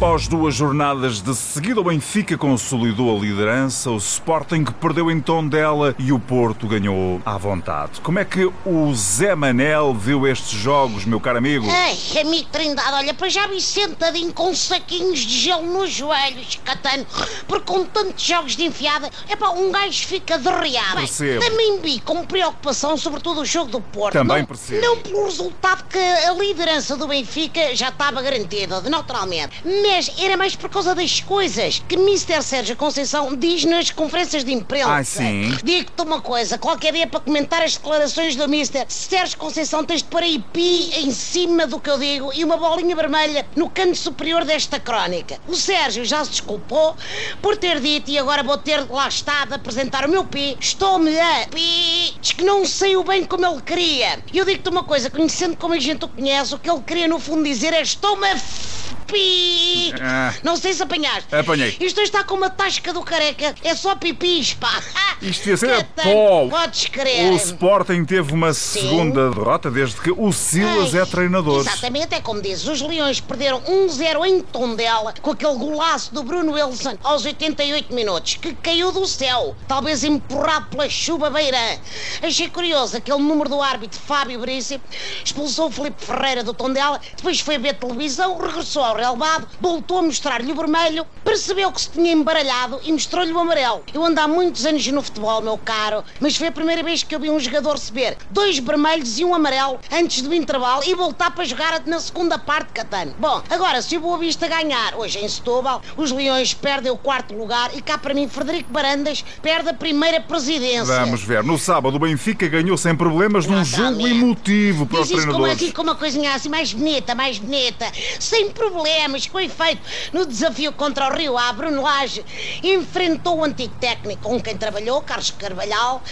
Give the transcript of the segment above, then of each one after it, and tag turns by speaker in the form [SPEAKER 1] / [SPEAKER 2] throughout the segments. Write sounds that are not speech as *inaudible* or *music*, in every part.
[SPEAKER 1] Após duas jornadas de seguida, o Benfica consolidou a liderança, o Sporting perdeu em tom dela e o Porto ganhou à vontade. Como é que o Zé Manel viu estes jogos, meu caro amigo?
[SPEAKER 2] Ai, amigo Trindade, olha, para já vi sentadinho com saquinhos de gelo nos joelhos, catano, porque com tantos jogos de enfiada, é pá, um gajo fica derreado.
[SPEAKER 1] Percebo.
[SPEAKER 2] Também vi com preocupação, sobretudo o jogo do Porto.
[SPEAKER 1] Também
[SPEAKER 2] não,
[SPEAKER 1] percebo.
[SPEAKER 2] Não pelo resultado que a liderança do Benfica já estava garantida, naturalmente, mas era mais por causa das coisas que Mr. Sérgio Conceição diz nas conferências de imprensa.
[SPEAKER 1] Ah, sim?
[SPEAKER 2] Digo-te uma coisa, qualquer dia para comentar as declarações do Mr. Sérgio Conceição tens de pôr aí pi em cima do que eu digo e uma bolinha vermelha no canto superior desta crónica. O Sérgio já se desculpou por ter dito e agora vou ter lá estado a apresentar o meu pi. Estou-me a pi. Diz que não saiu bem como ele queria. E eu digo-te uma coisa, conhecendo como a gente o conhece, o que ele queria no fundo dizer é estou-me a f- pi.
[SPEAKER 1] Ah.
[SPEAKER 2] Não sei se apanhaste.
[SPEAKER 1] Apanhei.
[SPEAKER 2] Isto está com uma tasca do careca. É só pipis, pá. *laughs*
[SPEAKER 1] Isto ia ser pó.
[SPEAKER 2] Podes crer.
[SPEAKER 1] O Sporting teve uma segunda derrota desde que o Silas
[SPEAKER 2] Ai,
[SPEAKER 1] é treinador.
[SPEAKER 2] Exatamente, é como dizes. Os Leões perderam 1-0 em Tondela com aquele golaço do Bruno Wilson aos 88 minutos, que caiu do céu, talvez empurrado pela chuva beirã. Achei curioso aquele número do árbitro Fábio Brício, expulsou o Felipe Ferreira do Tondela, depois foi ver televisão, regressou ao relevado, voltou a mostrar-lhe o vermelho, percebeu que se tinha embaralhado e mostrou-lhe o amarelo. Eu ando há muitos anos no futebol, meu caro, mas foi a primeira vez que eu vi um jogador receber dois vermelhos e um amarelo antes do intervalo e voltar para jogar na segunda parte, Catano. Bom, agora, se o Boa Vista ganhar hoje em Setúbal, os Leões perdem o quarto lugar e cá para mim, Frederico Barandas perde a primeira presidência.
[SPEAKER 1] Vamos ver. No sábado, o Benfica ganhou sem problemas num jogo emotivo para os
[SPEAKER 2] Diz isso como,
[SPEAKER 1] treinadores.
[SPEAKER 2] assim, com uma coisinha assim mais bonita, mais bonita, sem problemas, com efeito. No desafio contra o Rio A, Bruno Lage enfrentou o antigo técnico com quem trabalhou, Carlos Carvalhal,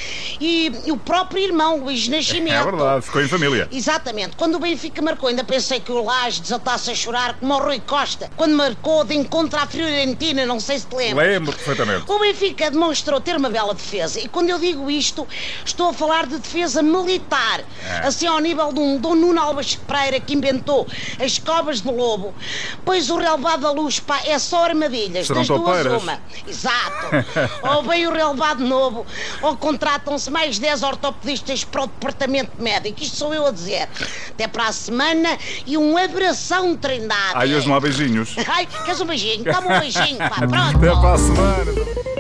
[SPEAKER 2] e, e o próprio irmão, Luís Nascimento.
[SPEAKER 1] É verdade, ficou em família.
[SPEAKER 2] Exatamente. Quando o Benfica marcou, ainda pensei que o Lage desatasse a chorar como o Rui Costa, quando marcou de encontro à Fiorentina, não sei se te lembras.
[SPEAKER 1] Lembro perfeitamente.
[SPEAKER 2] O Benfica demonstrou ter uma bela defesa. E quando eu digo isto, estou a falar de defesa militar. Assim ao nível de um Dom Nuno Alves Pereira que inventou as covas de lobo. Pois o relevado da luz, pá, é só armadilhas. Das duas uma. Exato. ou vem o relevado novo, ou contratam-se mais 10 ortopedistas para o departamento médico. Isto sou eu a dizer. Até para a semana e um abração treinado.
[SPEAKER 1] Ai, hoje não há beijinhos.
[SPEAKER 2] Ai, queres um beijinho? Toma um beijinho, pá. *laughs* Pronto.
[SPEAKER 1] Até para a semana.